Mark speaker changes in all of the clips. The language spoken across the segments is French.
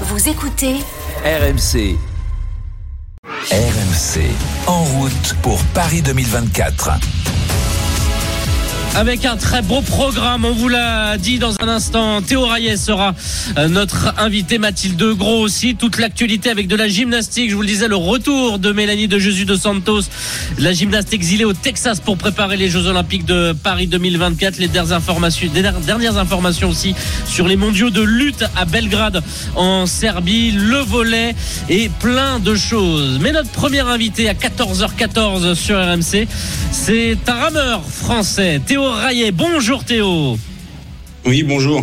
Speaker 1: Vous écoutez
Speaker 2: RMC. RMC. En route pour Paris 2024.
Speaker 3: Avec un très beau programme, on vous l'a dit dans un instant. Théo Rayet sera euh, notre invité, Mathilde Gros aussi. Toute l'actualité avec de la gymnastique. Je vous le disais, le retour de Mélanie de Jésus de Santos, la gymnaste exilée au Texas pour préparer les Jeux Olympiques de Paris 2024. Les dernières informations, dernières informations aussi sur les mondiaux de lutte à Belgrade en Serbie, le volet et plein de choses. Mais notre premier invité à 14h14 sur RMC, c'est un rameur français, Théo Bonjour Théo.
Speaker 4: Oui, bonjour.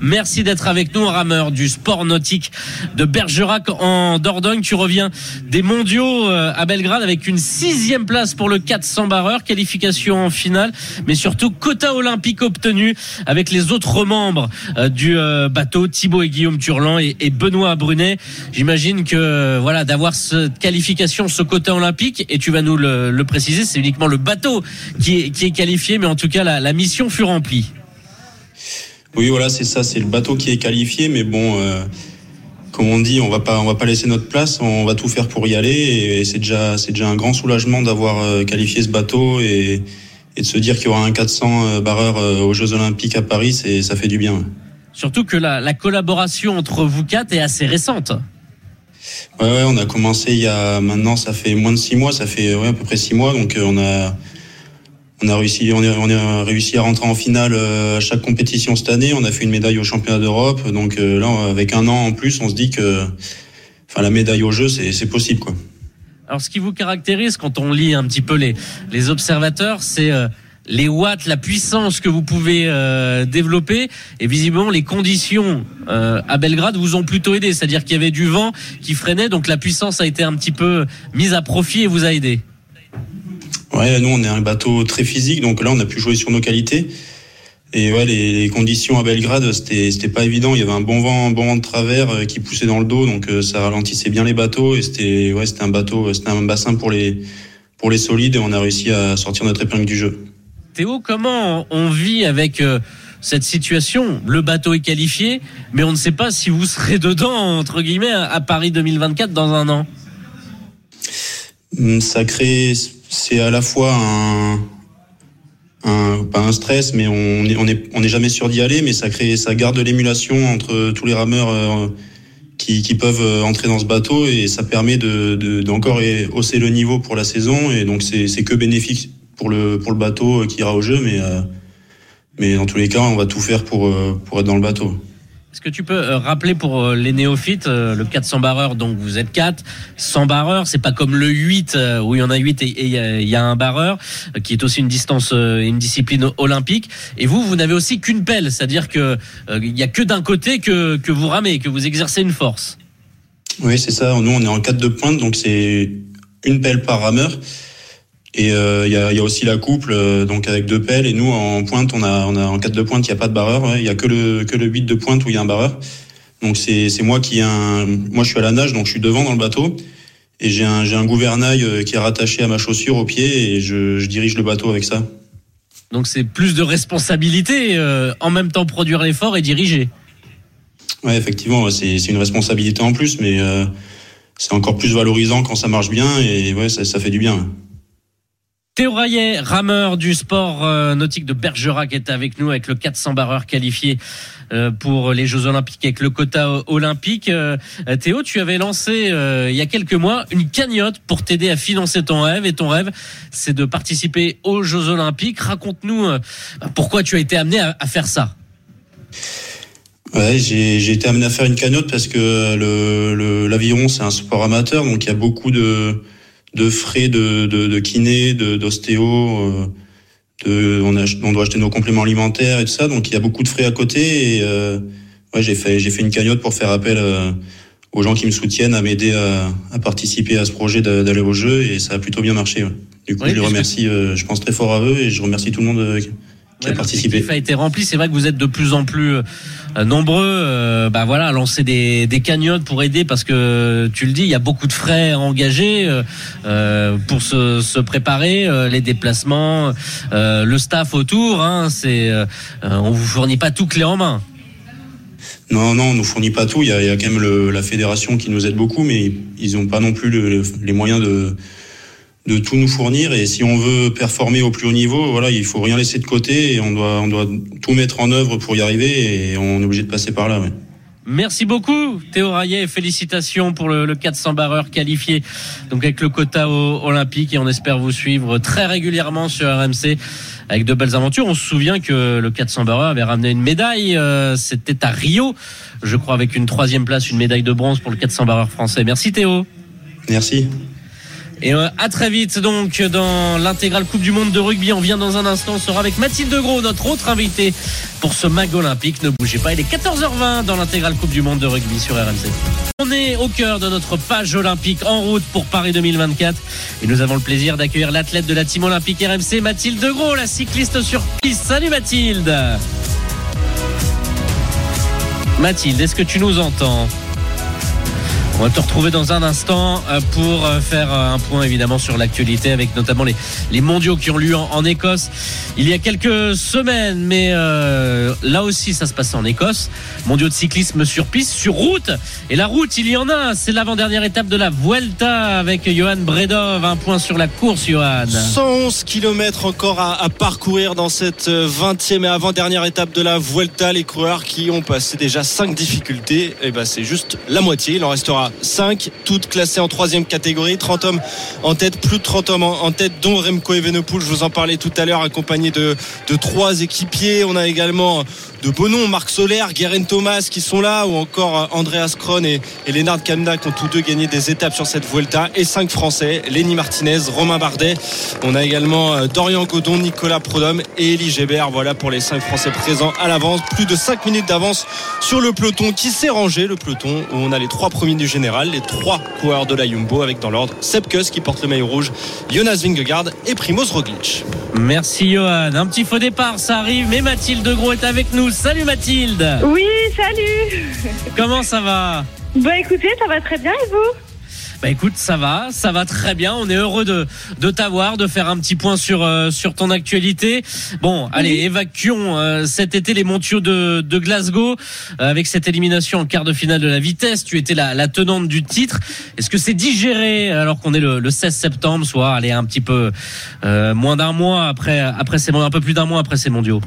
Speaker 3: Merci d'être avec nous, rameur du sport nautique de Bergerac en Dordogne. Tu reviens des mondiaux euh, à Belgrade avec une sixième place pour le 400 barreur, qualification en finale, mais surtout quota olympique obtenu avec les autres membres euh, du euh, bateau, Thibaut et Guillaume Turlan et Benoît Brunet. J'imagine que voilà d'avoir cette qualification, ce quota olympique, et tu vas nous le, préciser, c'est uniquement le bateau qui est, qualifié, mais en tout cas la mission fut remplie.
Speaker 4: Oui, voilà, c'est ça, c'est le bateau qui est qualifié, mais bon, euh, comme on dit, on va pas, on va pas laisser notre place, on va tout faire pour y aller, et, c'est déjà, c'est déjà un grand soulagement d'avoir euh, qualifié ce bateau et, et de se dire qu'il y aura un 400 euh, barreur aux Jeux Olympiques à Paris, c'est, ça fait du bien.
Speaker 3: Surtout que la, la collaboration entre vous quatre est assez récente.
Speaker 4: Ouais, ouais, on a commencé il y a maintenant, ça fait moins de six mois, ça fait ouais, à peu près six mois, donc on a on a réussi, on, a réussi à rentrer en finale euh, à chaque compétition cette année. On a fait une médaille au championnat d'Europe. Donc euh, là, avec un an en plus, on se dit que, enfin, la médaille au jeu, c'est possible, quoi.
Speaker 3: Alors, ce qui vous caractérise quand on lit un petit peu les, les observateurs, c'est euh, les watts, la puissance que vous pouvez développer. Et visiblement, les conditions à Belgrade vous ont plutôt aidé. C'est-à-dire qu'il y avait du vent qui freinait, donc la puissance a été un petit peu mise à profit et vous a aidé.
Speaker 4: Ouais, nous on est un bateau très physique, donc là on a pu jouer sur nos qualités. Et ouais, les, conditions à Belgrade, c'était c'était pas évident. Il y avait un bon vent, un bon vent de travers euh, qui poussait dans le dos, donc euh, ça ralentissait bien les bateaux. Et c'était ouais, c'était un bateau, c'était un bassin pour les pour les solides. Et on a réussi à sortir notre épingle du jeu.
Speaker 3: Théo, comment on vit avec euh, cette situation? Le bateau est qualifié, mais on ne sait pas si vous serez dedans entre guillemets à Paris 2024 dans un an.
Speaker 4: Hum, ça crée c'est à la fois un, pas un stress, mais on n'est on est, on est jamais sûr d'y aller, mais ça crée, ça garde l'émulation entre tous les rameurs euh, qui, qui, peuvent euh, entrer dans ce bateau et ça permet de, de, d'encore hausser le niveau pour la saison et donc c'est, c'est que bénéfique pour le, pour le bateau qui ira au jeu, mais, euh, mais dans tous les cas, on va tout faire pour, pour être dans le bateau.
Speaker 3: Est-ce que tu peux euh, rappeler pour euh, les néophytes euh, le 400 barreur donc vous êtes 4 100 barreurs c'est pas comme le 8 où il y en a 8 et il y, a un barreur qui est aussi une distance une discipline olympique et vous vous n'avez aussi qu'une pelle c'est-à-dire que il y a que d'un côté que que vous ramez que vous exercez une force.
Speaker 4: Oui, c'est ça. Nous on est en 4 de pointe donc c'est une pelle par rameur. Et il euh, y, a, y, a, aussi la couple, euh, donc avec deux pelles. Et nous, en pointe, on a, on a en quatre de pointe, il n'y a pas de barreur. Il y a que le que le 8 de pointe où il y a un barreur. Donc c'est c'est moi qui un, moi je suis à la nage, donc je suis devant dans le bateau. Et j'ai un j'ai un gouvernail euh, qui est rattaché à ma chaussure au pied et je, je dirige le bateau avec ça.
Speaker 3: Donc c'est plus de responsabilité, en même temps produire l'effort et diriger.
Speaker 4: Ouais, effectivement, c'est c'est une responsabilité en plus, mais c'est encore plus valorisant quand ça marche bien et ouais, ça, ça fait du bien.
Speaker 3: Théo Rayet, rameur du sport euh, nautique de Bergerac, est avec nous avec le 400 barreur qualifié euh, pour les Jeux Olympiques avec le quota olympique. Euh, Théo, tu avais lancé il y a quelques mois une cagnotte pour t'aider à financer ton rêve et ton rêve, c'est de participer aux Jeux Olympiques. Raconte-nous pourquoi tu as été amené à, faire ça?
Speaker 4: J'ai été amené à faire une cagnotte parce que l'aviron c'est un sport amateur, donc il y a beaucoup de de frais de, de, de kiné, d'ostéo. Euh, de, on, on doit acheter nos compléments alimentaires et tout ça, donc il y a beaucoup de frais à côté. Et euh, ouais, j'ai fait, j'ai fait une cagnotte pour faire appel euh, aux gens qui me soutiennent à m'aider à, à, participer à ce projet d'aller au jeu, et ça a plutôt bien marché. Du coup, je les remercie. je pense très fort à eux et je remercie tout le monde qui a participé.
Speaker 3: a été rempli. C'est vrai que vous êtes de plus en plus euh, nombreux, euh, bah voilà, à lancer des, des cagnottes pour aider parce que tu le dis, il y a beaucoup de frais engagés euh, pour se, se préparer, les déplacements, le staff autour. Hein, c'est, on vous fournit pas tout clé en main.
Speaker 4: Non, non, on nous fournit pas tout. Il y a, il y a quand même le, la fédération qui nous aide beaucoup, mais ils n'ont pas non plus le, les moyens de, de tout nous fournir. Et si on veut performer au plus haut niveau, voilà, il faut rien laisser de côté et on doit, on doit tout mettre en œuvre pour y arriver. Et on est obligé de passer par là. Ouais.
Speaker 3: Merci beaucoup Théo Rayet, félicitations pour le, le 400 barreur qualifié donc avec le quota au, olympique et on espère vous suivre très régulièrement sur RMC avec de belles aventures. On se souvient que le 400 barreur avait ramené une médaille, euh, c'était à Rio, je crois avec une troisième place, une médaille de bronze pour le 400 barreur français. Merci Théo.
Speaker 4: Merci.
Speaker 3: Et euh, à très vite donc dans l'intégrale Coupe du Monde de rugby. On vient dans un instant, on sera avec Mathilde Gros, notre autre invitée pour ce mag olympique. Ne bougez pas, il est 14h20 dans l'intégrale Coupe du Monde de rugby sur RMC. On est au cœur de notre page olympique en route pour Paris 2024 et nous avons le plaisir d'accueillir l'athlète de la team olympique RMC, Mathilde Gros, la cycliste sur piste. Salut Mathilde Mathilde, est-ce que tu nous entends? On va te retrouver dans un instant euh, pour euh, faire euh, un point évidemment sur l'actualité avec notamment les, les mondiaux qui ont lieu en, Écosse il y a quelques semaines. Mais là aussi, ça se passait en Écosse. Mondiaux de cyclisme sur piste, sur route. Et la route, il y en a. C'est l'avant-dernière étape de la Vuelta avec Johan Bredov. Un point sur la course, Johan.
Speaker 1: 111 km encore à, parcourir dans cette 20e et avant-dernière étape de la Vuelta. Les coureurs qui ont passé déjà 5 difficultés, et ben c'est juste la moitié. Il en restera 5, toutes classées en troisième catégorie. 30 hommes en tête, plus de 30 hommes en, tête, dont Remco Evenepoel. Je vous en parlais tout à l'heure, accompagné de, trois équipiers. On a également de beaux Marc Solaire, Guerin Thomas qui sont là, ou encore Andreas Kron et, et Lennart Kamna qui ont tous deux gagné des étapes sur cette Vuelta. Et cinq Français, Lenny Martinez, Romain Bardet. On a également euh, Dorian Godon, Nicolas Prodhomme et Elie Gébert. Voilà pour les cinq Français présents à l'avance. Plus de 5 minutes d'avance sur le peloton qui s'est rangé, le peloton où on a les trois premiers du général, les trois coureurs de la Jumbo avec dans l'ordre Sepkus qui porte le maillot rouge, Jonas Vingegaard et Primoz Roglic.
Speaker 3: Merci Johan. Un petit faux départ, ça arrive, mais Mathilde Gros est avec nous. Salut Mathilde.
Speaker 5: Oui, salut.
Speaker 3: Comment ça va?
Speaker 5: Bah écoutez, ça va très bien et vous?
Speaker 3: Bah écoute, ça va, ça va très bien. On est heureux de, de t'avoir, de faire un petit point sur, euh, sur ton actualité. Bon, allez, évacuons euh, cet été les montiaux de, de Glasgow euh, avec cette élimination en quart de finale de la vitesse. Tu étais la, la tenante du titre. Est-ce que c'est digéré alors qu'on est le, le 16 septembre, soit allez un petit peu euh, moins d'un mois après, après ces un peu plus d'un mois après ces mondiaux?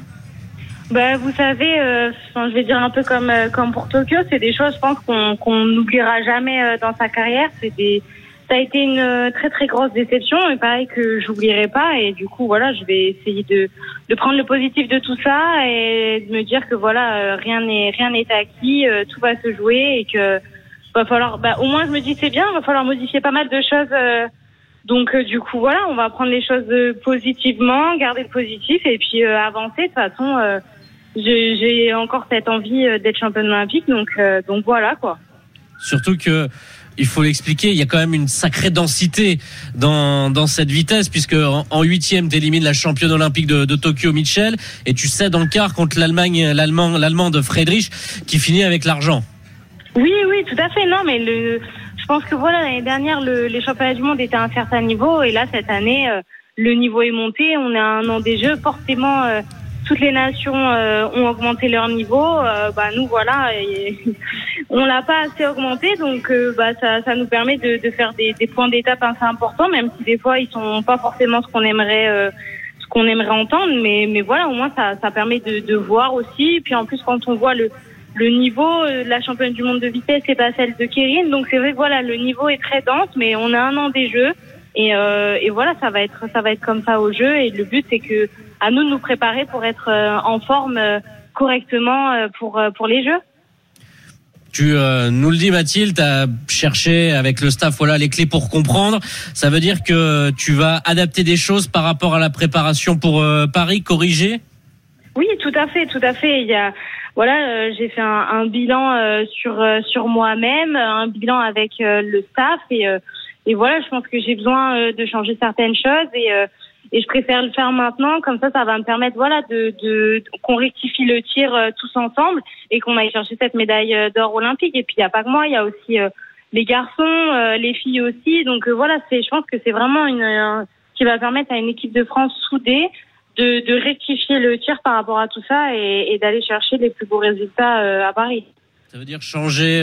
Speaker 5: Bah vous savez, euh, je vais dire un peu comme euh, comme pour Tokyo, c'est des choses, je pense qu'on qu'on n'oubliera jamais euh, dans sa carrière. Des ça a été une euh, très très grosse déception et pareil que j'oublierai pas. Et du coup voilà je vais essayer de de prendre le positif de tout ça et de me dire que voilà euh, rien n'est rien n'est acquis euh, tout va se jouer et que va falloir bah au moins je me dis c'est bien va falloir modifier pas mal de choses donc euh, du coup voilà on va prendre les choses positivement garder le positif et puis euh, avancer. De toute façon j'ai encore cette envie euh, d'être championne olympique donc euh, donc voilà quoi
Speaker 3: Surtout que il faut l'expliquer, il y a quand même une sacrée densité dans, dans cette vitesse, puisque en, huitième, tu élimines la championne olympique de, de Tokyo, Mitchell, et tu cèdes en quart contre l'Allemagne, l'Allemand, l'Allemande Friedrich, qui finit avec l'argent.
Speaker 5: Oui, oui, tout à fait. Non, mais le, je pense que voilà, l'année dernière, le, les championnats du monde étaient à un certain niveau, et là, cette année, euh, le niveau est monté. On est à un an des Jeux. Forcément, euh, toutes les nations euh, ont augmenté leur niveau. Euh, bah, nous, voilà, et, on l'a pas assez augmenté, donc euh, bah, ça, ça nous permet de, de faire des, des points d'étape assez importants, même si des fois, ils sont pas forcément ce qu'on aimerait. euh, ce qu'on aimerait entendre, mais, mais voilà, au moins ça, ça permet de, de voir aussi. Puis en plus, quand on voit le, le niveau, euh, la championne du monde de vitesse, c'est pas celle de Kérin. Donc c'est vrai voilà, le niveau est très dense, mais on a un an des jeux. Et, et voilà, ça va être ça va être comme ça au jeu. Et le but c'est que à nous de nous préparer pour être euh, en forme euh, correctement euh, pour pour les jeux.
Speaker 3: Tu euh, nous le dis Mathilde, tu as cherché avec le staff voilà les clés pour comprendre. Ça veut dire que tu vas adapter des choses par rapport à la préparation pour euh, Paris, corriger?
Speaker 5: Oui, tout à fait, tout à fait. Il y a, voilà, euh, j'ai fait un, un bilan sur sur moi-même, un bilan avec le staff et et voilà, je pense que j'ai besoin de changer certaines choses et et je préfère le faire maintenant. Comme ça, ça va me permettre, voilà, de, de qu'on rectifie le tir euh, tous ensemble et qu'on aille chercher cette médaille euh, d'or olympique. Et puis il y a pas que moi, il y a aussi euh, les garçons, les filles aussi. Donc voilà, c'est, je pense que c'est vraiment une euh, qui va permettre à une équipe de France soudée de, de rectifier le tir par rapport à tout ça et, d'aller chercher les plus beaux résultats à Paris.
Speaker 3: Ça veut dire changer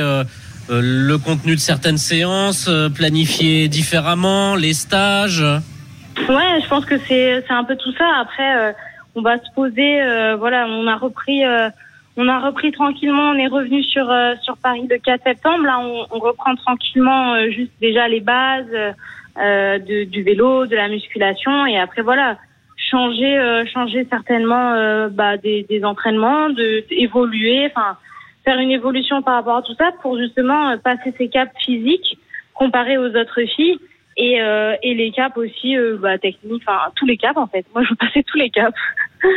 Speaker 3: le contenu de certaines séances, planifier différemment les stages.
Speaker 5: Ouais, je pense que c'est c'est un peu tout ça. Après, euh, on va se poser. euh, voilà, on a repris. euh, on a repris tranquillement, on est revenu sur sur Paris le 4 septembre. Là, on, on reprend tranquillement juste déjà les bases de, du vélo, de la musculation, et après voilà, changer euh, changer certainement euh, bah, des, des entraînements, de évoluer, enfin faire une évolution par rapport à tout ça pour justement passer ces caps physiques comparés aux autres filles et euh, et les caps aussi euh, bah, techniques, enfin tous les caps en fait. Moi, je veux passer tous les caps.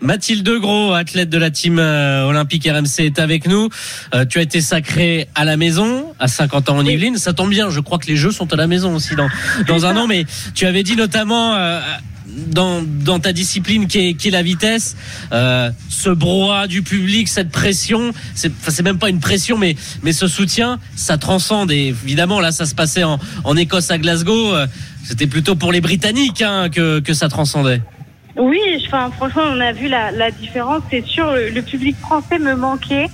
Speaker 3: Mathilde Gros, athlète de la team euh, olympique RMC, est avec nous. Euh, tu as été sacrée à la maison à 50 ans en Yvelines. Ça tombe bien, je crois que les Jeux sont à la maison aussi dans, dans un an. Mais tu avais dit notamment euh, dans, ta discipline qui est, la vitesse, euh, ce brouhaha du public, cette pression, c'est même pas une pression, mais, ce soutien, ça transcende. Et évidemment, là, ça se passait en, Écosse à Glasgow. Euh, C'était plutôt pour les Britanniques hein, que, ça transcendait.
Speaker 5: Oui, franchement, on a vu la, différence. C'est sûr, le, public français me manquait,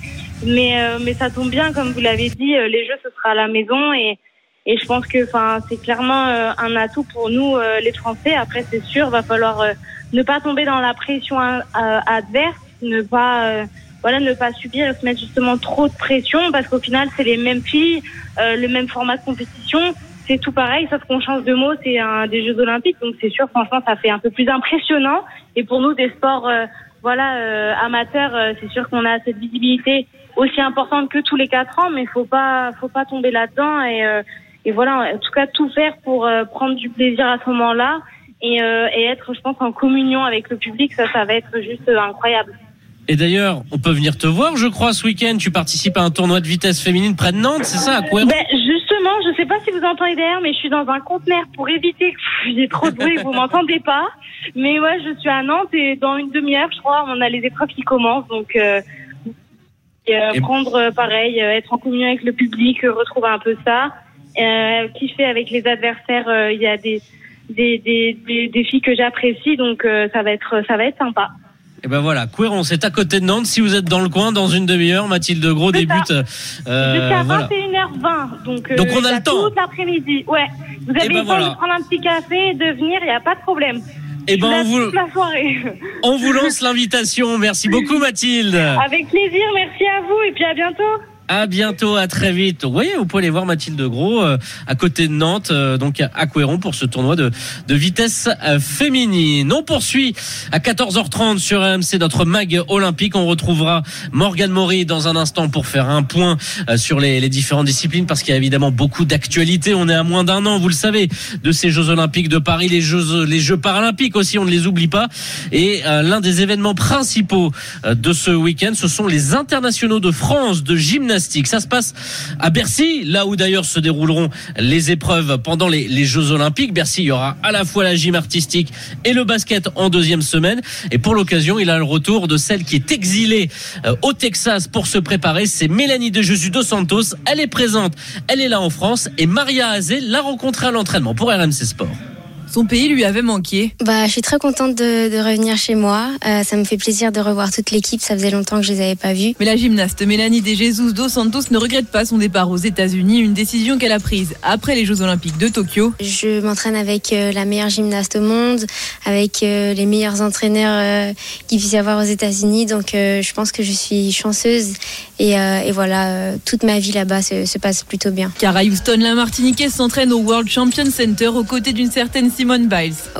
Speaker 5: mais euh, mais ça tombe bien, comme vous l'avez dit, les jeux ce sera à la maison et et je pense que enfin c'est clairement euh, un atout pour nous euh, les Français. Après, c'est sûr, va falloir euh, ne pas tomber dans la pression euh, adverse, ne pas euh, voilà, ne pas subir se mettre justement trop de pression parce qu'au final, c'est les mêmes filles, euh, le même format de compétition. C'est tout pareil, sauf qu'on change de mot, c'est un des Jeux Olympiques, donc c'est sûr, franchement, ça fait un peu plus impressionnant. Et pour nous, des sports, euh, voilà, euh, amateurs, euh, c'est sûr qu'on a cette visibilité aussi importante que tous les quatre ans, mais faut pas, faut pas tomber là-dedans et, euh, et voilà, en tout cas, tout faire pour euh, prendre du plaisir à ce moment-là et, euh, et être, je pense, en communion avec le public, ça, ça va être juste euh, incroyable.
Speaker 3: Et d'ailleurs, on peut venir te voir, je crois, ce week-end. Tu participes à un tournoi de vitesse féminine près de Nantes, c'est ça, à Couéron
Speaker 5: Ben, justement, je sais pas si vous entendez derrière, mais je suis dans un conteneur pour éviter que j'ai trop de bruit, vous m'entendez pas. Mais ouais, je suis à Nantes et dans une demi-heure, je crois, on a les épreuves qui commencent, donc euh, et, euh,
Speaker 3: Et-
Speaker 5: prendre euh, pareil, euh, être en communion avec le public, euh, retrouver un peu ça, euh, kiffer avec les adversaires. euh, Il y a des des, des, des, des filles que j'apprécie, donc euh, ça va être ça va être sympa.
Speaker 3: Et ben voilà, Couéron, c'est à côté de Nantes. Si vous êtes dans le coin, dans une demi-heure, Mathilde Gros débute. euh,
Speaker 5: Jusqu'à
Speaker 3: voilà.
Speaker 5: 21h20. Donc, euh,
Speaker 3: Donc on a le temps.
Speaker 5: Toute l'après-midi. Ouais. Vous avez
Speaker 3: Eh ben
Speaker 5: le temps
Speaker 3: voilà.
Speaker 5: de prendre un petit café et de venir, il n'y a pas de problème.
Speaker 3: Et
Speaker 5: Je
Speaker 3: ben on vous,
Speaker 5: toute la soirée.
Speaker 3: on vous lance l'invitation. Merci beaucoup, Mathilde.
Speaker 5: Avec plaisir, merci à vous et puis à bientôt.
Speaker 3: À bientôt, à très vite. Voyez, vous pouvez aller voir Mathilde Gros euh, à côté de Nantes, euh, donc à Couéron pour ce tournoi de, vitesse euh, féminine. On poursuit à 14h30 sur RMC notre mag olympique. On retrouvera Morgane Maury dans un instant pour faire un point euh, sur les, les différentes disciplines parce qu'il y a évidemment beaucoup d'actualités. On est à moins d'un an, vous le savez, de ces Jeux olympiques de Paris, les Jeux, les Jeux paralympiques aussi, on ne les oublie pas. Et l'un des événements principaux de ce week-end, ce sont les internationaux de France de gymnastique. Ça se passe à Bercy, là où d'ailleurs se dérouleront les épreuves pendant les, Jeux Olympiques. Bercy, il y aura à la fois la gym artistique et le basket en deuxième semaine. Et pour l'occasion, il a le retour de celle qui est exilée euh, au Texas pour se préparer. C'est Mélanie de Jésus dos Santos. Elle est présente, elle est là en France et Maria Azé l'a rencontrée à l'entraînement pour RMC Sport.
Speaker 6: Son pays lui avait manqué.
Speaker 7: Bah, je suis très contente de, de revenir chez moi. Euh, ça me fait plaisir de revoir toute l'équipe. Ça faisait longtemps que je les avais pas vus.
Speaker 6: Mais la gymnaste Mélanie De Jesus dos Santos ne regrette pas son départ aux États-Unis, une décision qu'elle a prise après les Jeux Olympiques de Tokyo.
Speaker 7: Je m'entraîne avec euh, la meilleure gymnaste au monde, avec euh, les meilleurs entraîneurs qu'il puisse y avoir aux États-Unis. Donc, je pense que je suis chanceuse. Et, euh, et voilà, euh, toute ma vie là-bas se, se passe plutôt bien.
Speaker 6: Cara Houston, la Martiniquaise, s'entraîne au World Champion Center aux côtés d'une certaine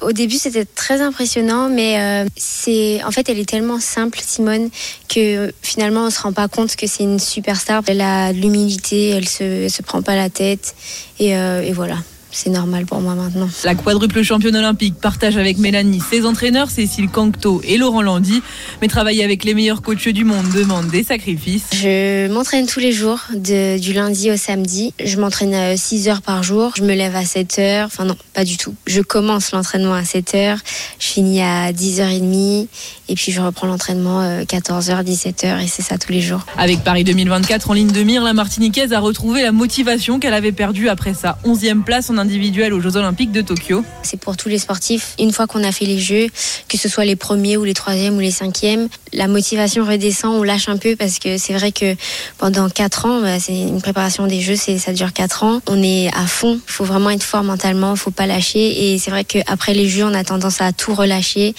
Speaker 7: Au début, c'était très impressionnant, mais euh, c'est en fait, elle est tellement simple, Simone, que finalement, on se rend pas compte que c'est une superstar. Elle a de l'humilité, elle se, se prend pas la tête, et, euh, et voilà. C'est normal pour moi maintenant.
Speaker 6: La quadruple championne olympique partage avec Mélanie ses entraîneurs, Cécile Cancto et Laurent Landy. Mais travailler avec les meilleurs coachs du monde demande des sacrifices.
Speaker 7: Je m'entraîne tous les jours, de- du lundi au samedi. Je m'entraîne 6 heures par jour. Je me lève à 7 heures. Enfin non, pas du tout. Je commence l'entraînement à 7 heures. Je finis à 10h30. Et puis je reprends l'entraînement 14h, 17h. Et c'est ça tous les jours.
Speaker 6: Avec Paris 2024 en ligne de mire, la Martiniquaise a retrouvé la motivation qu'elle avait perdue après sa 11e place en individuelle aux Jeux Olympiques de Tokyo.
Speaker 7: C'est pour tous les sportifs. Une fois qu'on a fait les Jeux, que ce soit les premiers ou les troisièmes ou les cinquièmes, la motivation redescend, on lâche un peu parce que c'est vrai que pendant quatre ans, bah, c'est une préparation des Jeux, c'est ça dure quatre ans. On est à fond. Il faut vraiment être fort mentalement, faut pas lâcher. Et c'est vrai qu'après les Jeux, on a tendance à tout relâcher.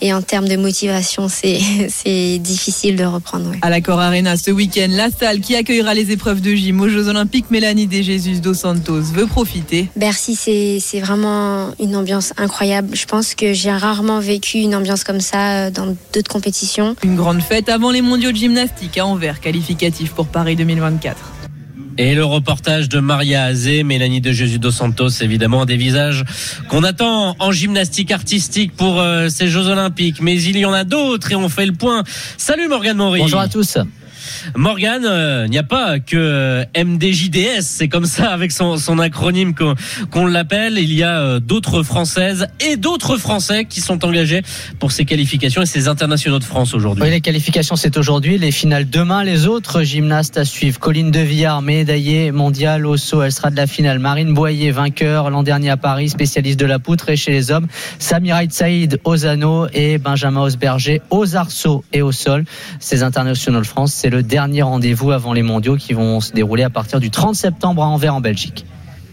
Speaker 7: Et en termes de motivation, c'est c'est difficile de reprendre. ouais.
Speaker 6: À l'Accor Arena ce week-end, la salle qui accueillera les épreuves de gym aux Jeux Olympiques, Mélanie De Jesus dos Santos veut profiter.
Speaker 7: Bercy, c'est vraiment une ambiance incroyable. Je pense que j'ai rarement vécu une ambiance comme ça euh, dans d'autres compétitions.
Speaker 6: Une grande fête avant les mondiaux de gymnastique à Anvers, qualificatif pour Paris 2024.
Speaker 3: Et le reportage de Maria Azé, Mélanie de Jésus dos Santos, évidemment, des visages qu'on attend en gymnastique artistique pour euh, ces Jeux Olympiques. Mais il y en a d'autres et on fait le point. Salut Morgane Maury.
Speaker 8: Bonjour à tous.
Speaker 3: Morgane, euh, il n'y a pas que euh, MDJDS, c'est comme ça avec son, son acronyme qu'on qu'on l'appelle. Il y a euh, d'autres Françaises et d'autres Français qui sont engagés pour ces qualifications et ces internationaux de France aujourd'hui.
Speaker 8: Oui, les qualifications, c'est aujourd'hui. Les finales demain. Les autres gymnastes à suivre. Colline Devillard, médaillée mondiale au saut. Elle sera de la finale. Marine Boyer, vainqueur l'an dernier à Paris, spécialiste de la poutre. Et chez les hommes, Samira Saïd aux anneaux et Benjamin Osberger aux arceaux et au sol. Ces internationaux de France, c'est le dernier rendez-vous avant les mondiaux qui vont se dérouler à partir du 30 septembre à Anvers en Belgique.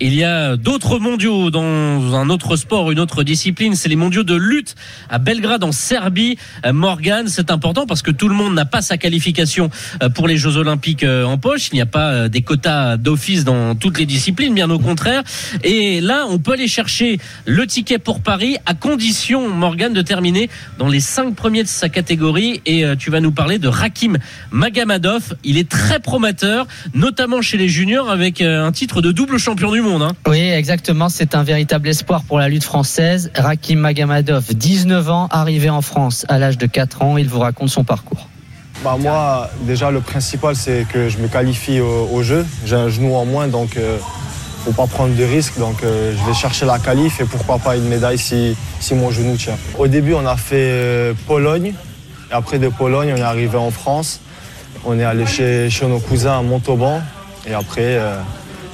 Speaker 3: Il y a d'autres mondiaux dans un autre sport, une autre discipline. C'est les mondiaux de lutte à Belgrade en Serbie. Euh, Morgan, c'est important parce que tout le monde n'a pas sa qualification euh, pour les Jeux Olympiques euh, en poche. Il n'y a pas des quotas d'office dans toutes les disciplines, bien au contraire. Et là, on peut aller chercher le ticket pour Paris à condition, Morgan, de terminer dans les cinq premiers de sa catégorie. Et tu vas nous parler de Rakim Magamadov. Il est très prometteur, notamment chez les juniors avec un titre de double champion du monde. Hein.
Speaker 8: Oui, exactement. C'est un véritable espoir pour la lutte française. Rakim Magamadov, 19 ans, arrivé en France à l'âge de 4 ans. Il vous raconte son parcours.
Speaker 9: Bah moi, déjà, le principal, c'est que je me qualifie au, au jeu. J'ai un genou en moins, donc euh, faut pas prendre de risques. Donc, euh, je vais chercher la qualif et pourquoi pas une médaille si, si mon genou tient. Au début, on a fait euh, Pologne. Et après de Pologne, on est arrivé en France. On est allé chez, chez nos cousins à Montauban. Et après, euh,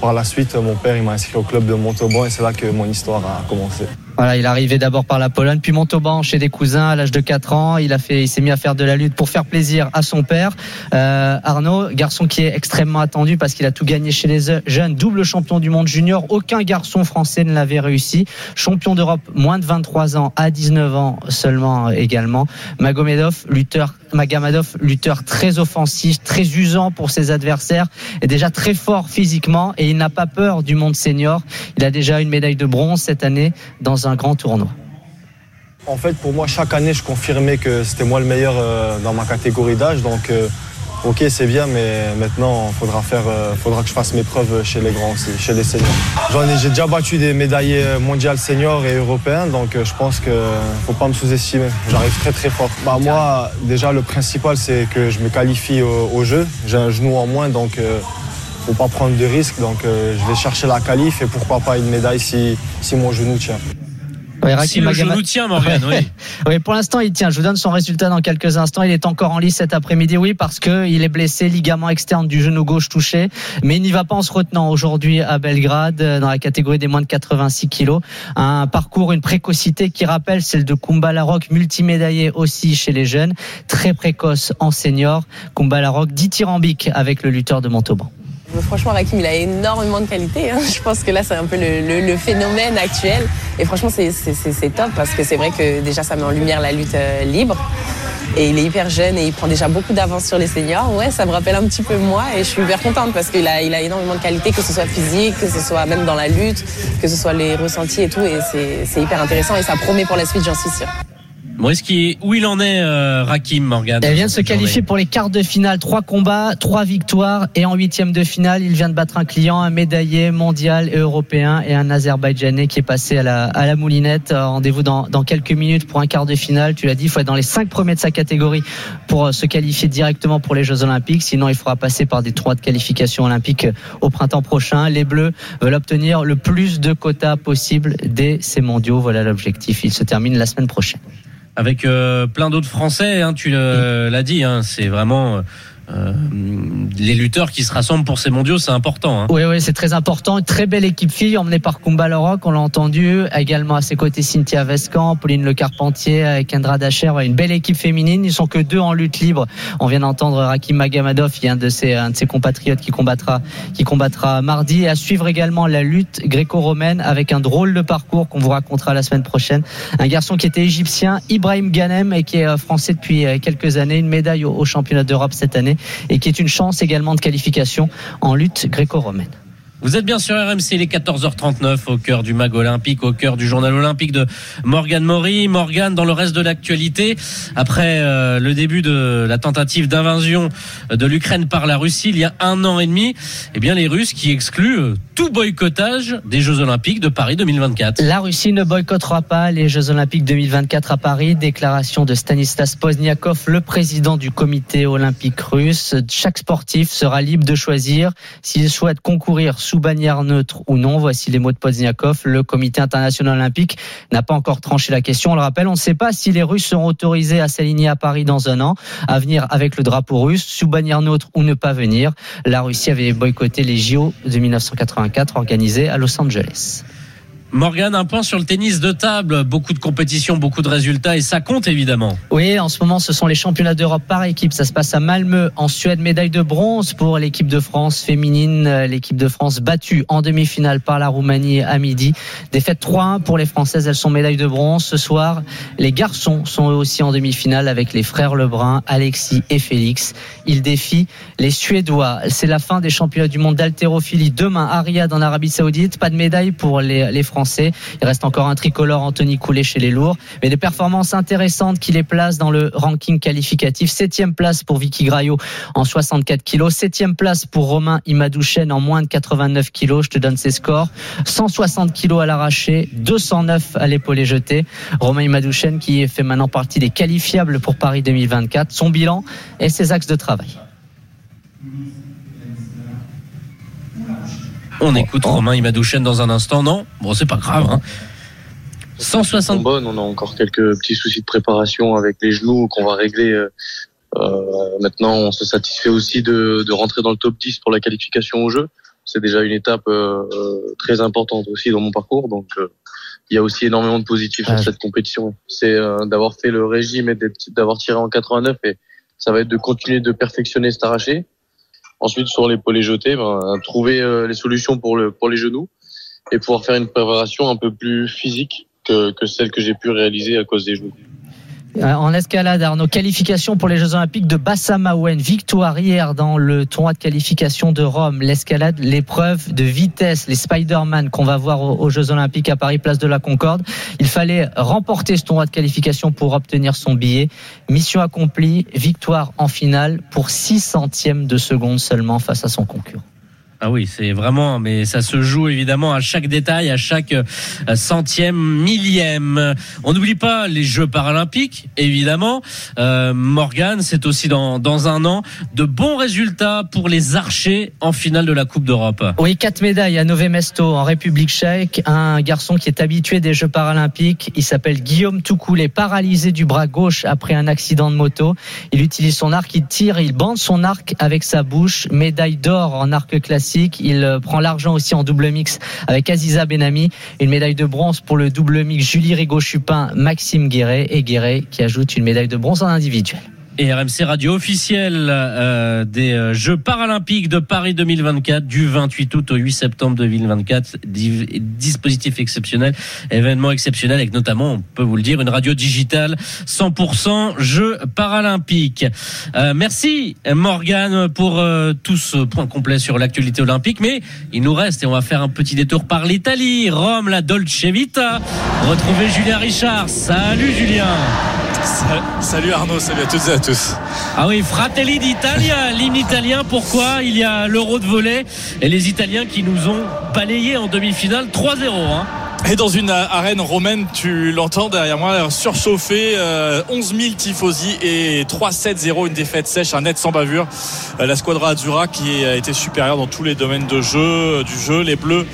Speaker 9: par la suite, mon père m'a inscrit au club de Montauban et c'est là que mon histoire a commencé.
Speaker 8: Voilà, il est arrivé d'abord par la Pologne, puis Montauban chez des cousins à l'âge de 4 ans. Il a fait, il s'est mis à faire de la lutte pour faire plaisir à son père. Euh, Arnaud, garçon qui est extrêmement attendu parce qu'il a tout gagné chez les jeunes, double champion du monde junior. Aucun garçon français ne l'avait réussi. Champion d'Europe, moins de 23 ans, à 19 ans seulement également. Magomedov, lutteur Magamadov, lutteur très offensif, très usant pour ses adversaires, est déjà très fort physiquement et il n'a pas peur du monde senior. Il a déjà une médaille de bronze cette année dans un grand tournoi.
Speaker 9: En fait, pour moi, chaque année, je confirmais que c'était moi le meilleur euh, dans ma catégorie d'âge. Donc, euh, ok, c'est bien, mais maintenant, il faudra, faire, euh, faudra que je fasse mes preuves chez les grands aussi, chez les seniors. J'en ai, j'ai déjà battu des médaillés mondiales seniors et européens, donc je pense qu'il ne faut pas me sous-estimer. J'arrive très très fort. Bah, moi, déjà, le principal, c'est que je me qualifie au, jeu. J'ai un genou en moins, donc faut pas prendre de risques. Donc, je vais chercher la qualif et pourquoi pas une médaille si, si mon genou tient.
Speaker 8: Ouais,
Speaker 3: Si le genou tient, Morgan, oui.
Speaker 8: Oui, pour l'instant, il tient. Je vous donne son résultat dans quelques instants. Il est encore en lice cet après-midi, oui, parce que il est blessé, ligament externe du genou gauche touché. Mais il n'y va pas en se retenant aujourd'hui à Belgrade, dans la catégorie des moins de 86 kilos. Un parcours, une précocité qui rappelle celle de Kumba Larocque, multimédaillé aussi chez les jeunes. Très précoce en senior. Kumba Larocque, dithyrambique avec le lutteur de Montauban.
Speaker 10: Franchement, Rakim, il a énormément de qualité. hein. Je pense que là, c'est un peu le, phénomène actuel. Et franchement, c'est- top parce que c'est vrai que déjà, ça met en lumière la lutte euh, libre. Et il est hyper jeune et il prend déjà beaucoup d'avance sur les seniors. Ouais, ça me rappelle un petit peu moi et je suis hyper contente parce qu'il a, il a énormément de qualité, que ce soit physique, que ce soit même dans la lutte, que ce soit les ressentis et tout. Et c'est hyper intéressant et ça promet pour la suite, j'en suis sûre.
Speaker 3: Bon, est-ce qu'il- où il en est, euh, Rakim, Morgan
Speaker 8: Elle vient de se qualifier pour les quarts de finale. Trois combats, trois victoires. Et en huitième de finale, il vient de battre un client, un médaillé mondial et européen et un Azerbaïdjanais qui est passé à la, à la moulinette. Euh, Rendez-vous dans, dans quelques minutes pour un quart de finale. Tu l'as dit, il faut être dans les cinq premiers de sa catégorie pour euh, se qualifier directement pour les Jeux Olympiques. Sinon, il faudra passer par des trois de qualification olympique euh, au printemps prochain. Les Bleus veulent obtenir le plus de quotas possible dès ces mondiaux. Voilà l'objectif. Il se termine la semaine prochaine.
Speaker 3: Avec euh, plein d'autres Français. Hein, tu le- l'as dit, hein, c'est vraiment euh, les lutteurs qui se rassemblent pour ces mondiaux, c'est important. Hein.
Speaker 8: Oui, oui, c'est très important. Une très belle équipe fille emmenée par Kumba Loroc, on l'a entendu. Également à ses côtés Cynthia Vescan, Pauline Le Carpentier, Kendra Dacher. Une belle équipe féminine. Ils sont que deux en lutte libre. On vient d'entendre Rakim Magamadov, un de ses, un de ses compatriotes qui combattra, qui combattra mardi. Et à suivre également la lutte gréco-romaine avec un drôle de parcours qu'on vous racontera la semaine prochaine. Un garçon qui était égyptien, Ibrahim Ganem, et qui est euh, français depuis euh, quelques années. Une médaille au, au championnat d'Europe cette année et qui est une chance également de qualification en lutte gréco-romaine.
Speaker 3: Vous êtes bien sur RMC, il est 14h39 au cœur du mag olympique, au cœur du journal olympique de Morgan Maury. Morgan, dans le reste de l'actualité, après euh, le début de la tentative d'invasion de l'Ukraine par la Russie il y a un an et demi, eh bien les Russes qui excluent euh, tout boycottage des Jeux olympiques de Paris 2024.
Speaker 8: La Russie ne boycottera pas les Jeux olympiques 2024 à Paris. Déclaration de Stanislas Pozniakov, le président du comité olympique russe. Chaque sportif sera libre de choisir s'il souhaite concourir sous bannière neutre ou non. Voici les mots de Pozniakov. Le comité international olympique n'a pas encore tranché la question. On le rappelle, on ne sait pas si les Russes seront autorisés à s'aligner à Paris dans un an, à venir avec le drapeau russe, sous bannière neutre ou ne pas venir. La Russie avait boycotté les JO de 1984 organisés à Los Angeles.
Speaker 3: Morgan, un point sur le tennis de table. Beaucoup de compétitions, beaucoup de résultats et ça compte évidemment.
Speaker 8: Oui, en ce moment, ce sont les championnats d'Europe par équipe. Ça se passe à Malmö, en Suède. Médaille de bronze pour l'équipe de France féminine. L'équipe de France battue en demi-finale par la Roumanie à midi. Défaite 3-1 pour les Françaises. Elles sont médailles de bronze. Ce soir, les garçons sont eux aussi en demi-finale avec les frères Lebrun, Alexis et Félix. Ils défient les Suédois. C'est la fin des championnats du monde d'haltérophilie. Demain, à Riyad en Arabie Saoudite. Pas de médaille pour les, les Français. Il reste encore un tricolore Anthony Coulet chez les lourds, mais des performances intéressantes qui les placent dans le ranking qualificatif. Septième place pour Vicky Graillot en 64 kilos. Septième place pour Romain Imadouchen en moins de 89 kilos. Je te donne ses scores. 160 kilos à l'arraché, 209 à l'épaule jetée. Romain Imadouchen qui fait maintenant partie des qualifiables pour Paris 2024. Son bilan et ses axes de travail.
Speaker 3: On écoute Romain Imadouchen dans un instant, non? Bon, c'est pas grave. Hein. 160.
Speaker 11: Bonne, on a encore quelques petits soucis de préparation avec les genoux qu'on va régler. Euh, maintenant, on se satisfait aussi de, de, rentrer dans le top 10 pour la qualification au jeu. C'est déjà une étape euh, très importante aussi dans mon parcours. Donc, euh, il y a aussi énormément de positifs sur cette compétition. C'est euh, d'avoir fait le régime et d'avoir tiré en 89 et ça va être de continuer de perfectionner cet arraché Ensuite, sur l'épaule jetée, ben, trouver euh, les solutions pour les genoux et pouvoir faire une préparation un peu plus physique que, que celle que j'ai pu réaliser à cause des genoux.
Speaker 8: Euh, En escalade, Arnaud, qualification pour les Jeux Olympiques de Bassamaouen. Victoire hier dans le tournoi de qualification de Rome. L'escalade, l'épreuve de vitesse, les Spider-Man qu'on va voir aux Jeux Olympiques à Paris, place de la Concorde. Il fallait remporter ce tournoi de qualification pour obtenir son billet. Mission accomplie, victoire en finale pour 6 centièmes de seconde seulement face à son concurrent.
Speaker 3: Ah oui, c'est vraiment, mais ça se joue évidemment à chaque détail, à chaque euh, centième, millième. On n'oublie pas les Jeux paralympiques, évidemment. Euh, Morgan, c'est aussi dans, un an de bons résultats pour les archers en finale de la Coupe d'Europe.
Speaker 8: Oui, quatre médailles à Nové Mesto en République tchèque. Un garçon qui est habitué des Jeux paralympiques. Il s'appelle Guillaume Toucoulé, paralysé du bras gauche après un accident de moto. Il utilise son arc, il tire, il bande son arc avec sa bouche. Médaille d'or en arc classique. Il prend l'argent aussi en double mix avec Aziza Benami. Une médaille de bronze pour le double mix Julie Rigaud-Chupin, Maxime Guéret et Guéret qui ajoute une médaille de bronze en individuel
Speaker 3: et RMC Radio officielle euh, des Jeux paralympiques de Paris 2024 du 28 août au 8 septembre 2024. Dispositif exceptionnel, événement exceptionnel avec notamment, on peut vous le dire, une radio digitale 100% Jeux paralympiques. Euh, merci Morgane pour euh, tout ce point complet sur l'actualité olympique, mais il nous reste et on va faire un petit détour par l'Italie, Rome, la Dolce Vita. Retrouvez Julien Richard. Salut Julien.
Speaker 12: Salut Arnaud, salut à toutes et à tous.
Speaker 3: Ah oui, Fratelli d'Italia, l'hymne italien. Pourquoi Il y a l'Euro de volet et les Italiens qui nous ont balayé en demi-finale 3-0. Hein.
Speaker 12: Et dans une arène romaine, tu l'entends derrière moi, surchauffé, euh, 11 000 tifosi et 3-7-0, une défaite sèche, un net sans bavure. Euh, la squadra Azzurra qui a été supérieure dans tous les domaines de jeu, du jeu, les Bleus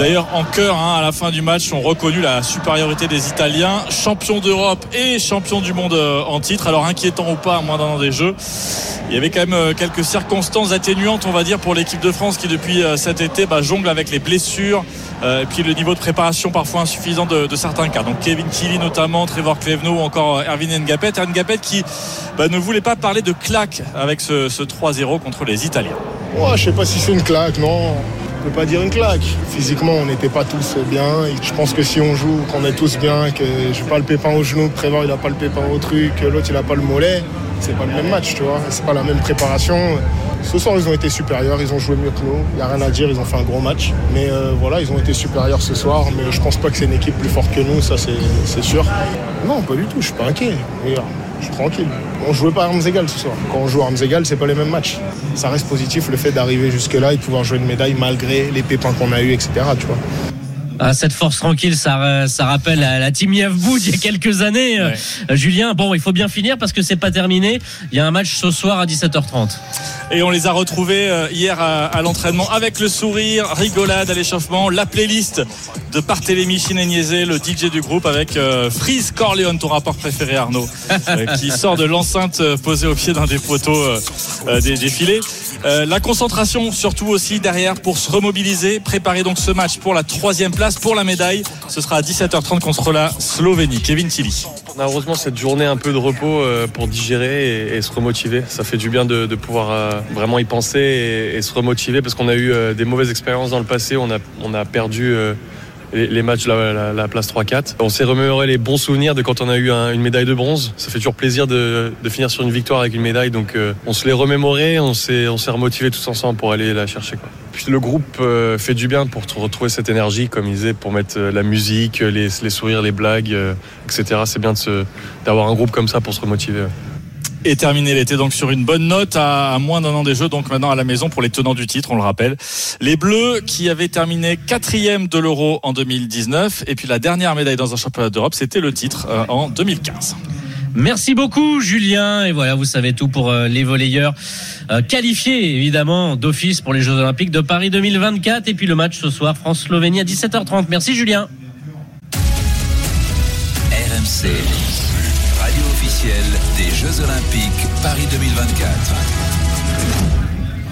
Speaker 12: D'ailleurs, en cœur, hein, à la fin du match, ont reconnu la supériorité des Italiens, champions d'Europe et champions du monde euh, en titre. Alors inquiétant ou pas, à moins d'un an des Jeux, il y avait quand même euh, quelques circonstances atténuantes, on va dire, pour l'équipe de France qui depuis euh, cet été bah, jongle avec les blessures. et puis le niveau de préparation parfois insuffisant de, certains cas. Donc Kevin Tilly notamment, Trevor Clevenot ou encore Erwin Ngapet. Ngapet qui bah, ne voulait pas parler de claque avec ce, ce 3-0 contre les Italiens.
Speaker 13: Ouais, je sais pas si c'est une claque, non. On peut pas dire une claque. Physiquement, on n'était pas tous bien. Je pense que si on joue, qu'on est tous bien, que j'ai pas le pépin au genou, Prévoir il a pas le pépin au truc, l'autre il a pas le mollet, c'est pas le même match, tu vois. C'est pas la même préparation. Ce soir, ils ont été supérieurs, ils ont joué mieux que nous. Il n'y a rien à dire, ils ont fait un gros match. Mais euh, voilà, ils ont été supérieurs ce soir. Mais je pense pas que c'est une équipe plus forte que nous, ça c'est sûr. Non, pas du tout, je suis pas inquiet. Je suis tranquille. On jouait pas à armes égales ce soir. Quand on joue armes égales, c'est pas les mêmes matchs. Ça reste positif le fait d'arriver jusque-là et de pouvoir jouer une médaille malgré les pépins qu'on a eu, etc.
Speaker 3: Ah, cette force tranquille, ça, ça rappelle à la team Yavboud il y a quelques années.
Speaker 12: Ouais.
Speaker 3: Euh, Julien, bon, il faut bien finir parce que c'est pas terminé. Il y a un match ce soir à 17h30.
Speaker 12: Et on les a retrouvés euh, hier à, à l'entraînement avec le sourire, rigolade à l'échauffement, la playlist de Barthélémy Chineniese, le DJ du groupe, avec euh, Freeze Corleone, ton rapport préféré Arnaud, euh, qui sort de l'enceinte euh, posée au pied d'un des poteaux euh, euh, des défilés. Euh, la concentration surtout aussi derrière pour se remobiliser, préparer donc ce match pour la troisième place, pour la médaille. Ce sera à 17h30 contre la Slovénie. Kevin Tilly.
Speaker 14: On a heureusement cette journée un peu de repos euh, pour digérer et, se remotiver. Ça fait du bien de, pouvoir euh, vraiment y penser et, se remotiver parce qu'on a eu des mauvaises expériences dans le passé. On a, perdu les, les matchs, la, la, la place 3-4. On s'est remémoré les bons souvenirs de quand on a eu un- une médaille de bronze. Ça fait toujours plaisir de, de finir sur une victoire avec une médaille. Donc euh, on se l'est remémoré, on s'est remotivé tous ensemble pour aller la chercher. Quoi. Puis le groupe euh, fait du bien pour retrouver cette énergie, comme il disait, pour mettre euh, la musique, les, les sourires, les blagues, euh, etc. C'est bien d'avoir un groupe comme ça pour se remotiver.
Speaker 12: Et terminer l'été donc sur une bonne note à, à moins d'un an des Jeux, donc maintenant à la maison pour les tenants du titre, on le rappelle. Les Bleus qui avaient terminé quatrième de l'Euro en 2019 et puis la dernière médaille dans un championnat d'Europe, c'était le titre euh, en 2015.
Speaker 3: Merci beaucoup Julien et voilà vous savez tout pour euh, les volleyeurs euh, qualifiés évidemment d'office pour les Jeux Olympiques de Paris 2024 et puis le match ce soir France-Slovénie à 17h30. Merci Julien.
Speaker 2: RMC, radio officielle Jeux Olympiques Paris 2024.